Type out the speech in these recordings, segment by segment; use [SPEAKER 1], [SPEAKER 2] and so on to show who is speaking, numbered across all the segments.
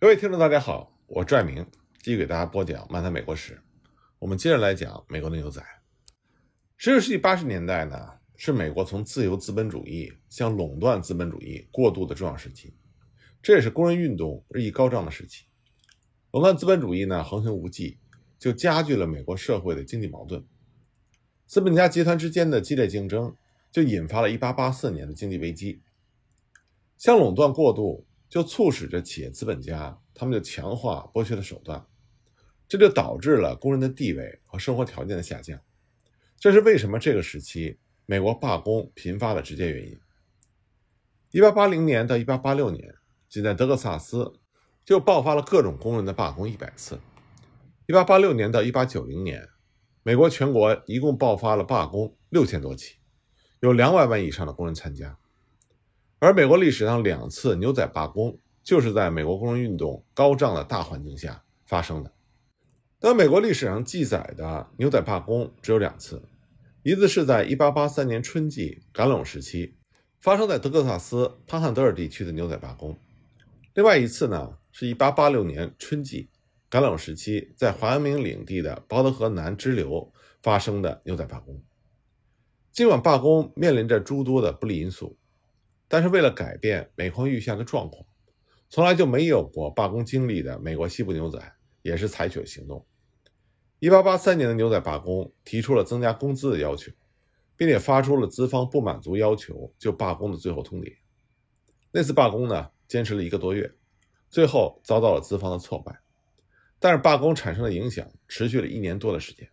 [SPEAKER 1] 各位听众，大家好，我是拽明继续给大家播讲《漫谈美国史》。我们接着来讲美国的牛仔。十九世纪八十年代呢，是美国从自由资本主义向垄断资本主义过渡的重要时期，这也是工人运动日益高涨的时期。垄断资本主义呢横行无忌，就加剧了美国社会的经济矛盾。资本家集团之间的激烈竞争，就引发了1884年的经济危机。向垄断过渡。就促使着企业资本家，他们就强化剥削的手段，这就导致了工人的地位和生活条件的下降。这是为什么这个时期美国罢工频发的直接原因。一八八零年到一八八六年，仅在德克萨斯就爆发了各种工人的罢工一百次。一八八六年到一八九零年，美国全国一共爆发了罢工六千多起，有两百万以上的工人参加。而美国历史上两次牛仔罢工，就是在美国工人运动高涨的大环境下发生的。但美国历史上记载的牛仔罢工只有两次，一次是在1883年春季橄榄时期，发生在德克萨斯潘汉德尔地区的牛仔罢工；另外一次呢，是1886年春季橄榄时期在华阳明领地的包德河南支流发生的牛仔罢工。尽管罢工面临着诸多的不利因素。但是为了改变每况愈下的状况，从来就没有过罢工经历的美国西部牛仔也是采取了行动。1883年的牛仔罢工提出了增加工资的要求，并且发出了资方不满足要求就罢工的最后通牒。那次罢工呢，坚持了一个多月，最后遭到了资方的挫败。但是罢工产生的影响持续了一年多的时间。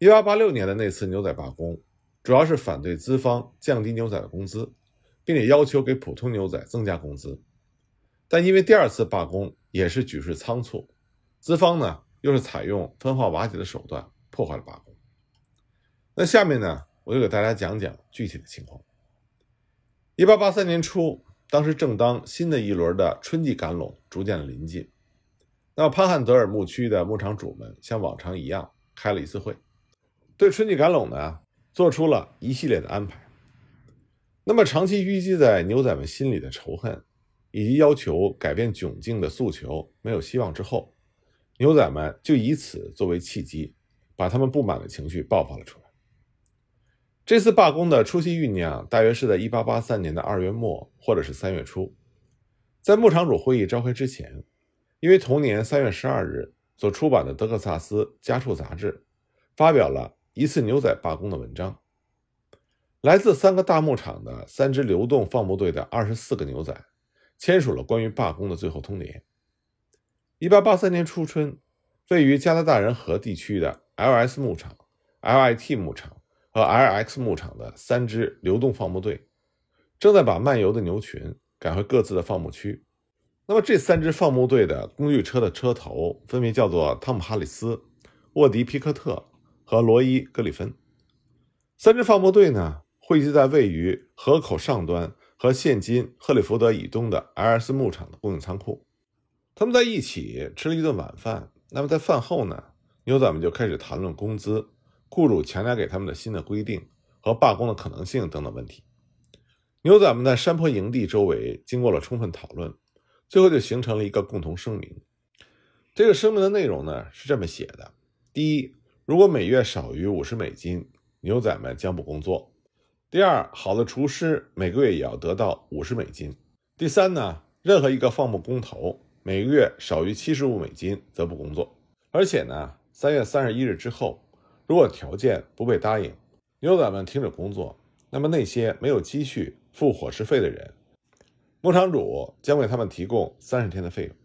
[SPEAKER 1] 1886年的那次牛仔罢工，主要是反对资方降低牛仔的工资。并且要求给普通牛仔增加工资，但因为第二次罢工也是举事仓促，资方呢又是采用分化瓦解的手段破坏了罢工。那下面呢，我就给大家讲讲具体的情况。一八八三年初，当时正当新的一轮的春季赶垄逐渐的临近，那么潘汉德尔牧区的牧场主们像往常一样开了一次会，对春季赶垄呢做出了一系列的安排。那么，长期淤积在牛仔们心里的仇恨，以及要求改变窘境的诉求没有希望之后，牛仔们就以此作为契机，把他们不满的情绪爆发了出来。这次罢工的初期酝酿，大约是在1883年的二月末或者是三月初，在牧场主会议召开之前，因为同年三月十二日所出版的《德克萨斯家畜杂志》发表了一次牛仔罢工的文章。来自三个大牧场的三支流动放牧队的二十四个牛仔签署了关于罢工的最后通牒。一八八三年初春，位于加拿大人河地区的 L.S 牧场、L.I.T 牧场和 L.X 牧场的三支流动放牧队正在把漫游的牛群赶回各自的放牧区。那么，这三支放牧队的工具车的车头分别叫做汤姆·哈里斯、沃迪·皮克特和罗伊·格里芬。三支放牧队呢？汇集在位于河口上端和现今赫里福德以东的 L.S 牧场的供应仓库，他们在一起吃了一顿晚饭。那么在饭后呢，牛仔们就开始谈论工资、雇主强加给他们的新的规定和罢工的可能性等等问题。牛仔们在山坡营地周围经过了充分讨论，最后就形成了一个共同声明。这个声明的内容呢是这么写的：第一，如果每月少于五十美金，牛仔们将不工作。第二，好的厨师每个月也要得到五十美金。第三呢，任何一个放牧工头每个月少于七十五美金则不工作。而且呢，三月三十一日之后，如果条件不被答应，牛仔们停止工作，那么那些没有积蓄付伙食费的人，牧场主将为他们提供三十天的费用。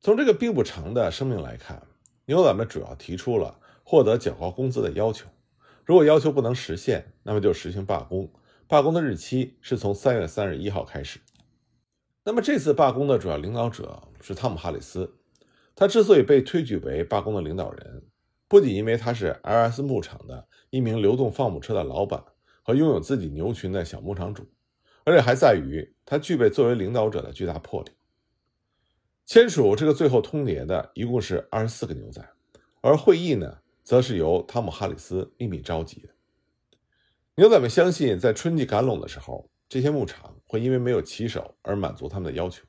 [SPEAKER 1] 从这个并不长的声明来看，牛仔们主要提出了获得较高工资的要求。如果要求不能实现，那么就实行罢工。罢工的日期是从三月三十一号开始。那么这次罢工的主要领导者是汤姆·哈里斯。他之所以被推举为罢工的领导人，不仅因为他是 L.S 牧场的一名流动放牧车的老板和拥有自己牛群的小牧场主，而且还在于他具备作为领导者的巨大魄力。签署这个最后通牒的一共是二十四个牛仔，而会议呢？则是由汤姆·哈里斯秘密召集的。牛仔们相信，在春季赶拢的时候，这些牧场会因为没有骑手而满足他们的要求。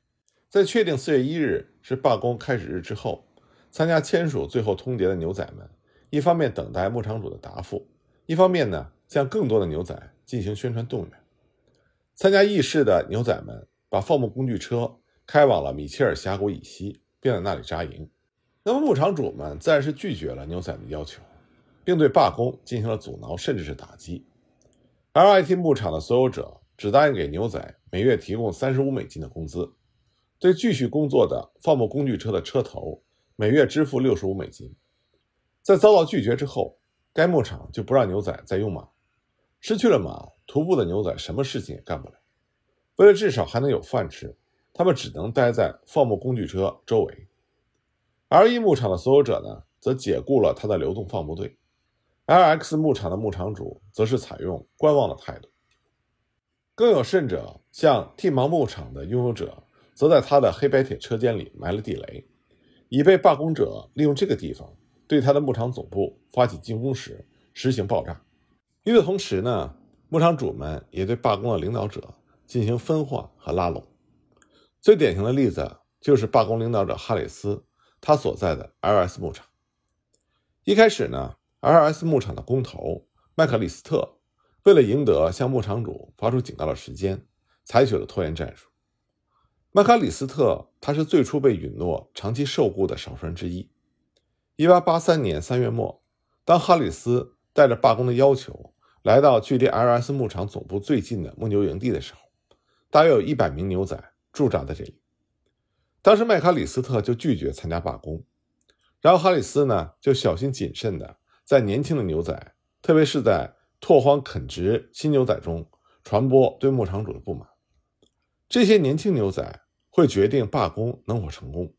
[SPEAKER 1] 在确定四月一日是罢工开始日之后，参加签署最后通牒的牛仔们，一方面等待牧场主的答复，一方面呢向更多的牛仔进行宣传动员。参加议事的牛仔们把放牧工具车开往了米切尔峡谷以西，并在那里扎营。那么牧场主们自然是拒绝了牛仔的要求，并对罢工进行了阻挠，甚至是打击。LIT 牧场的所有者只答应给牛仔每月提供三十五美金的工资，对继续工作的放牧工具车的车头每月支付六十五美金。在遭到拒绝之后，该牧场就不让牛仔再用马。失去了马，徒步的牛仔什么事情也干不了。为了至少还能有饭吃，他们只能待在放牧工具车周围。R 一牧场的所有者呢，则解雇了他的流动放牧队。LX 牧场的牧场主则是采用观望的态度。更有甚者，像替芒牧场的拥有者，则在他的黑白铁车间里埋了地雷，以备罢工者利用这个地方对他的牧场总部发起进攻时实行爆炸。与此同时呢，牧场主们也对罢工的领导者进行分化和拉拢。最典型的例子就是罢工领导者哈里斯，他所在的 L.S 牧场。一开始呢，L.S 牧场的工头麦克里斯特为了赢得向牧场主发出警告的时间，采取了拖延战术。麦克里斯特他是最初被允诺长期受雇的少数人之一。1883年3月末，当哈里斯带着罢工的要求。来到距离 L.S 牧场总部最近的牧牛营地的时候，大约有一百名牛仔驻扎在这里。当时麦卡里斯特就拒绝参加罢工，然后哈里斯呢就小心谨慎的在年轻的牛仔，特别是在拓荒垦殖新牛仔中传播对牧场主的不满。这些年轻牛仔会决定罢工能否成功。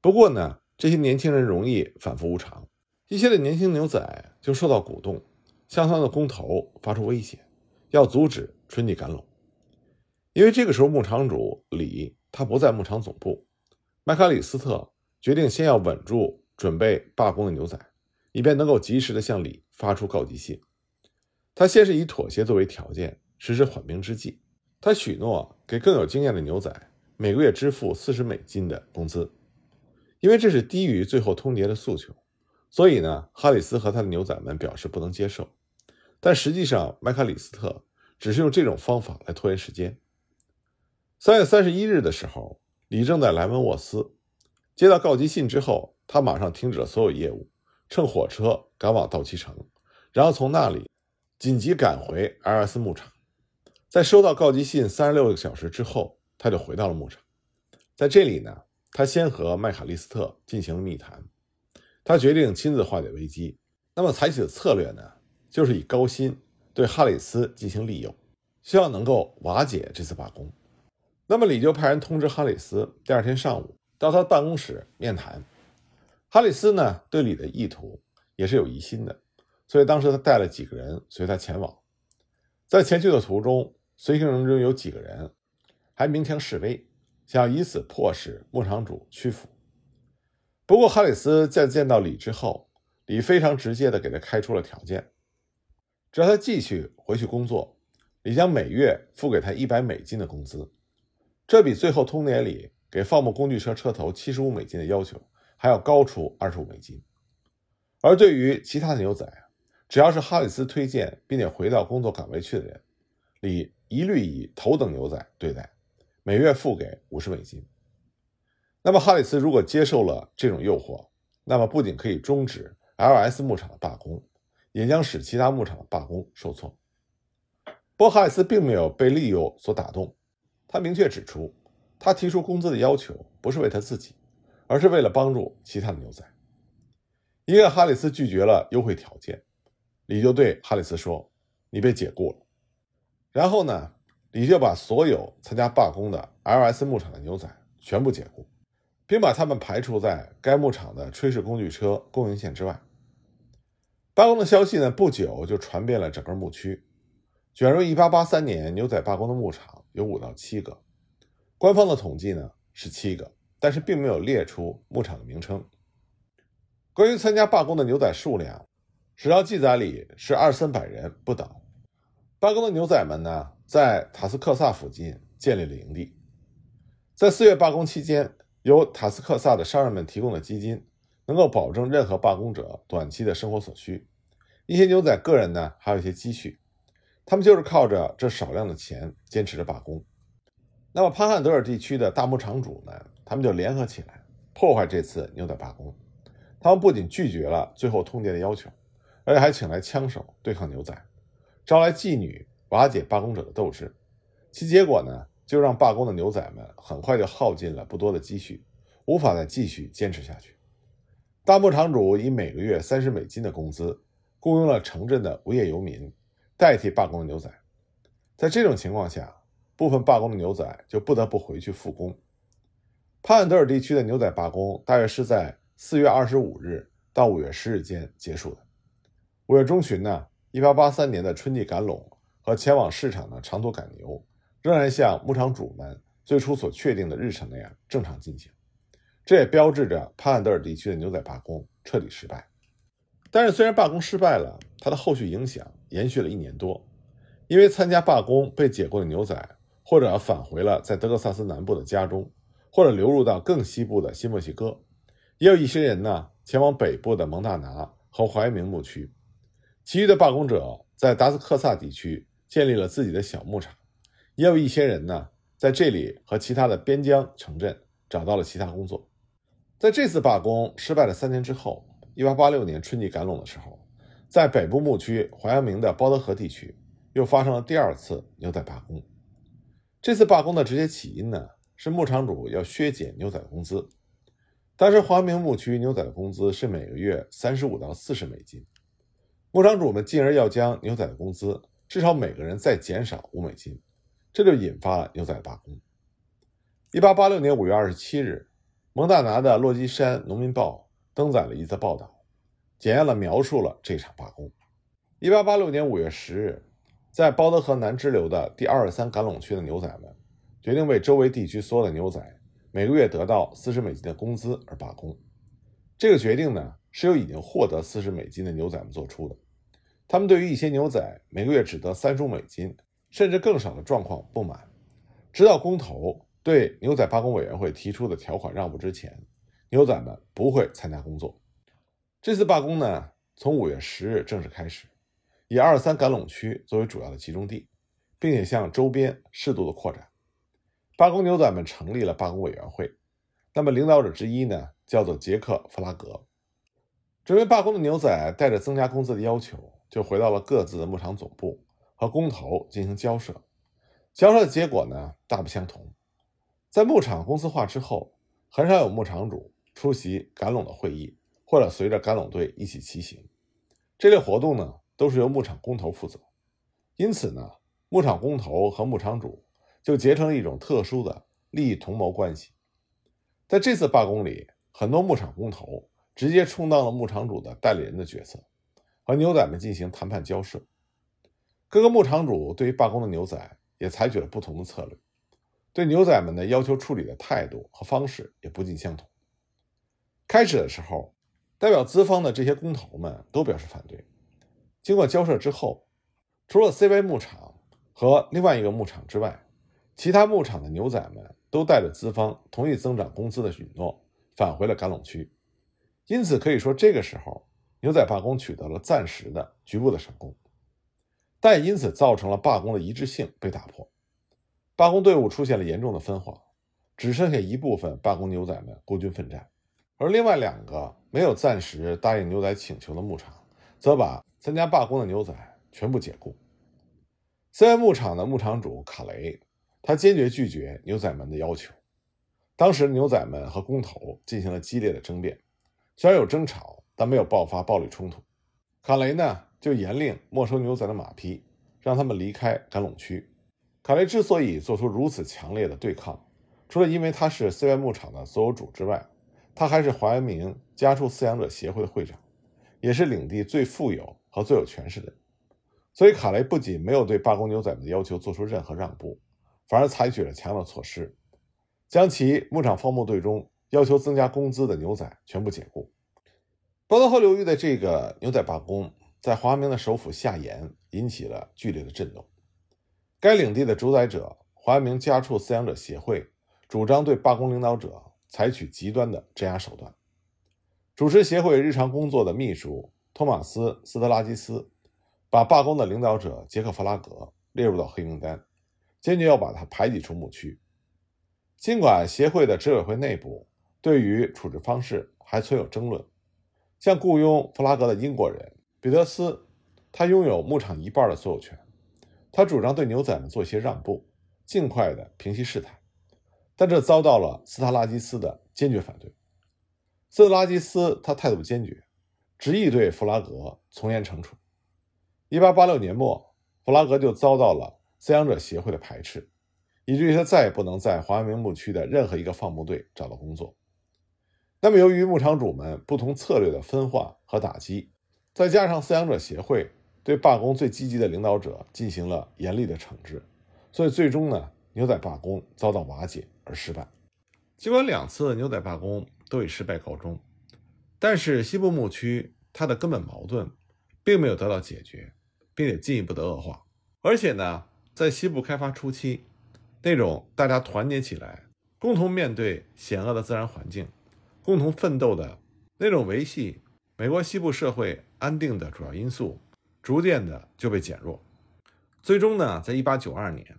[SPEAKER 1] 不过呢，这些年轻人容易反复无常，一些的年轻牛仔就受到鼓动。向他的工头发出威胁，要阻止春季赶拢。因为这个时候牧场主李他不在牧场总部，麦卡里斯特决定先要稳住准备罢工的牛仔，以便能够及时的向李发出告急信。他先是以妥协作为条件，实施缓兵之计。他许诺给更有经验的牛仔每个月支付四十美金的工资，因为这是低于最后通牒的诉求，所以呢，哈里斯和他的牛仔们表示不能接受。但实际上，麦卡里斯特只是用这种方法来拖延时间。三月三十一日的时候，李正在莱文沃斯接到告急信之后，他马上停止了所有业务，乘火车赶往道奇城，然后从那里紧急赶回 L.S 牧场。在收到告急信三十六个小时之后，他就回到了牧场。在这里呢，他先和麦卡利斯特进行了密谈，他决定亲自化解危机。那么采取的策略呢？就是以高薪对哈里斯进行利诱，希望能够瓦解这次罢工。那么李就派人通知哈里斯，第二天上午到他办公室面谈。哈里斯呢对李的意图也是有疑心的，所以当时他带了几个人随他前往。在前去的途中，随行人中有几个人还鸣枪示威，想以此迫使牧场主屈服。不过哈里斯在见到李之后，李非常直接的给他开出了条件。只要他继续回去工作，李将每月付给他一百美金的工资，这比最后通牒里给放牧工具车车头七十五美金的要求还要高出二十五美金。而对于其他的牛仔，只要是哈里斯推荐并且回到工作岗位去的人，李一律以头等牛仔对待，每月付给五十美金。那么哈里斯如果接受了这种诱惑，那么不仅可以终止 L.S 牧场的罢工。也将使其他牧场的罢工受挫。波哈里斯并没有被利诱所打动，他明确指出，他提出工资的要求不是为他自己，而是为了帮助其他的牛仔。一个哈里斯拒绝了优惠条件，李就对哈里斯说：“你被解雇了。”然后呢，李就把所有参加罢工的 L.S 牧场的牛仔全部解雇，并把他们排除在该牧场的炊事工具车供应线之外。罢工的消息呢，不久就传遍了整个牧区。卷入1883年牛仔罢工的牧场有五到七个，官方的统计呢是七个，但是并没有列出牧场的名称。关于参加罢工的牛仔数量，史料记载里是二三百人不等。罢工的牛仔们呢，在塔斯克萨附近建立了营地。在四月罢工期间，由塔斯克萨的商人们提供的基金能够保证任何罢工者短期的生活所需。一些牛仔个人呢，还有一些积蓄，他们就是靠着这少量的钱坚持着罢工。那么，潘汉德尔地区的大牧场主们，他们就联合起来破坏这次牛仔罢工。他们不仅拒绝了最后通牒的要求，而且还请来枪手对抗牛仔，招来妓女瓦解罢工者的斗志。其结果呢，就让罢工的牛仔们很快就耗尽了不多的积蓄，无法再继续坚持下去。大牧场主以每个月三十美金的工资雇佣了城镇的无业游民代替罢工的牛仔。在这种情况下，部分罢工的牛仔就不得不回去复工。帕恩德尔地区的牛仔罢工大约是在四月二十五日到五月十日间结束的。五月中旬呢，一八八三年的春季赶拢和前往市场的长途赶牛仍然像牧场主们最初所确定的日程那样正常进行。这也标志着帕恩德尔地区的牛仔罢工彻底失败。但是，虽然罢工失败了，它的后续影响延续了一年多，因为参加罢工被解雇的牛仔。或者返回了在德克萨斯南部的家中，或者流入到更西部的新墨西哥，也有一些人呢前往北部的蒙大拿和怀俄明牧区。其余的罢工者在达斯克萨地区建立了自己的小牧场，也有一些人呢在这里和其他的边疆城镇找到了其他工作。在这次罢工失败了三年之后，1886年春季赶拢的时候，在北部牧区怀俄明的包德河地区又发生了第二次牛仔罢工。这次罢工的直接起因呢，是牧场主要削减牛仔的工资。当时华明牧区牛仔的工资是每个月三十五到四十美金，牧场主们进而要将牛仔的工资至少每个人再减少五美金，这就引发了牛仔罢工。一八八六年五月二十七日，蒙大拿的《落基山农民报》登载了一则报道，简要的描述了这场罢工。一八八六年五月十日。在包德河南支流的第二十三赶垄区的牛仔们决定为周围地区所有的牛仔每个月得到四十美金的工资而罢工。这个决定呢，是由已经获得四十美金的牛仔们做出的。他们对于一些牛仔每个月只得三十五美金甚至更少的状况不满，直到公投对牛仔罢工委员会提出的条款让步之前，牛仔们不会参加工作。这次罢工呢，从五月十日正式开始。以二三赶垄区作为主要的集中地，并且向周边适度的扩展。罢工牛仔们成立了罢工委员会，那么领导者之一呢，叫做杰克·弗拉格。准备罢工的牛仔带着增加工资的要求，就回到了各自的牧场总部和工头进行交涉。交涉的结果呢，大不相同。在牧场公司化之后，很少有牧场主出席赶拢的会议，或者随着赶拢队一起骑行。这类活动呢。都是由牧场工头负责，因此呢，牧场工头和牧场主就结成了一种特殊的利益同谋关系。在这次罢工里，很多牧场工头直接充当了牧场主的代理人的角色，和牛仔们进行谈判交涉。各个牧场主对于罢工的牛仔也采取了不同的策略，对牛仔们的要求处理的态度和方式也不尽相同。开始的时候，代表资方的这些工头们都表示反对。经过交涉之后，除了 C V 牧场和另外一个牧场之外，其他牧场的牛仔们都带着资方同意增长工资的允诺返回了赶垄区。因此可以说，这个时候牛仔罢工取得了暂时的局部的成功，但因此造成了罢工的一致性被打破，罢工队伍出现了严重的分化，只剩下一部分罢工牛仔们孤军奋战，而另外两个没有暂时答应牛仔请求的牧场，则把。参加罢工的牛仔全部解雇。森威牧场的牧场主卡雷，他坚决拒绝牛仔们的要求。当时牛仔们和工头进行了激烈的争辩，虽然有争吵，但没有爆发暴力冲突。卡雷呢，就严令没收牛仔的马匹，让他们离开赶垄区。卡雷之所以做出如此强烈的对抗，除了因为他是森威牧场的所有主之外，他还是怀俄明家畜饲养者协会的会长，也是领地最富有。和最有权势的人，所以卡雷不仅没有对罢工牛仔们的要求做出任何让步，反而采取了强硬措施，将其牧场放牧队中要求增加工资的牛仔全部解雇。波德河流域的这个牛仔罢工，在华明的首府夏延引起了剧烈的震动。该领地的主宰者华明家畜饲养者协会主张对罢工领导者采取极端的镇压手段。主持协会日常工作的秘书托马斯·斯特拉基斯把罢工的领导者杰克·弗拉格列入到黑名单，坚决要把他排挤出牧区。尽管协会的执委会内部对于处置方式还存有争论，像雇佣弗拉格的英国人彼得斯，他拥有牧场一半的所有权，他主张对牛仔们做一些让步，尽快的平息事态，但这遭到了斯特拉基斯的坚决反对。斯特拉基斯他态度坚决，执意对弗拉格从严惩处。1886年末，弗拉格就遭到了饲养者协会的排斥，以至于他再也不能在华明牧区的任何一个放牧队找到工作。那么，由于牧场主们不同策略的分化和打击，再加上饲养者协会对罢工最积极的领导者进行了严厉的惩治，所以最终呢，牛仔罢工遭到瓦解而失败。尽管两次牛仔罢工。都以失败告终，但是西部牧区它的根本矛盾并没有得到解决，并且进一步的恶化。而且呢，在西部开发初期，那种大家团结起来，共同面对险恶的自然环境，共同奋斗的那种维系美国西部社会安定的主要因素，逐渐的就被减弱。最终呢，在一八九二年，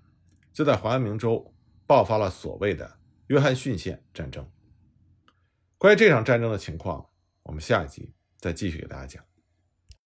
[SPEAKER 1] 就在华阳明州爆发了所谓的约翰逊线战争。关于这场战争的情况，我们下一集再继续给大家讲。